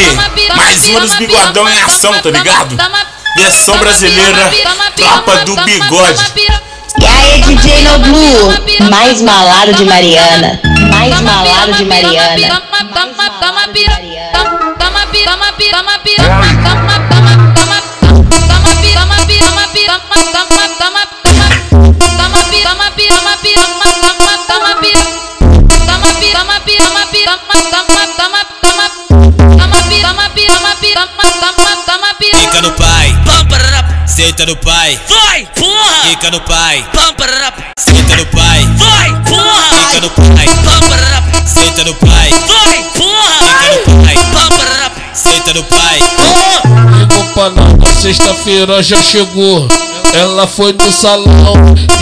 aí, mais uma dos bigodão em ação, tá ligado? Versão brasileira, tropa do bigode. E aí, DJ No Blue, mais malado de Mariana, mais malado de Mariana. Fica senta no pai, vai, porra! Fica no pai, senta no pai, vai, porra! Fica no pai, senta no pai, vai, porra! Fica no pai, senta no pai. Ligou pra nós, sexta-feira já chegou. Ela foi no salão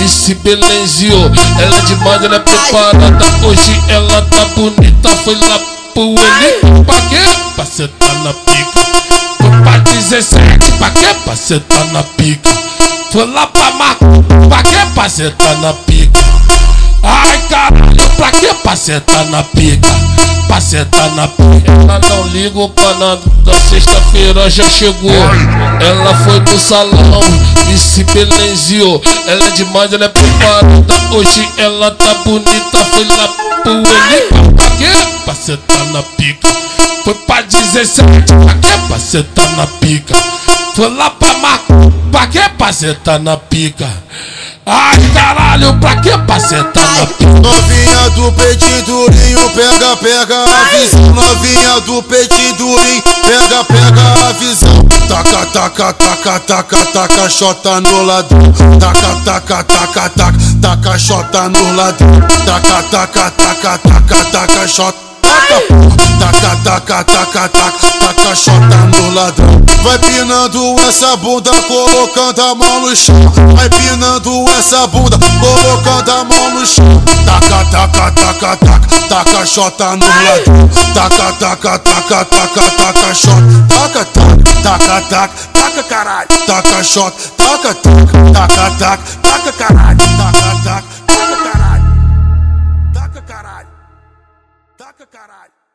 e se belenziou. Ela é demais, ela é preparada. Hoje ela tá bonita. Foi lá pro ele. Pra quê? Pra sentar na pica. Foi pra 17. Pra? Pra sentar na pica. Foi lá pra marca. Pra? Pra sentar na pica. Ai caralho, pra que sentar na pica? Pra sentar na pica Ela não liga pra nada, da sexta-feira já chegou Ela foi no salão e se belenziou Ela é demais, ela é preparada Hoje ela tá bonita, foi lá pro ele Pra? Pra sentar na pica Foi pra 17, pra quê? Pra sentar na pica Foi lá pra marca, pra quê? Pra sentar na pica Ai caralho, pra que pra sentar na pica? Novinha do peitinho durinho, pega, pega a visão. Novinha do peitinho durinho, pega, pega a visão. Taca, taca, taca, taca, taca, chota no ladrão. Taca, taca, taca, taca, taca, chota no ladrão. Taca, taca, taca, taca, taca, chota. Taca, taca, taca, taca, taca, chota no ladrão. Vai pinando essa bunda, colocando a mão no chão. Vai pinando essa bunda, colocando a mão no chão. Taca, taca, taca, taca, taca, chota no ladrão. Taca, taca, taca, taca, taca, chota. Taca, taca, taca, taca, taca, caralho. Taca, chota, taca, taca, taca, taca, taca, caralho. Taca, caralho!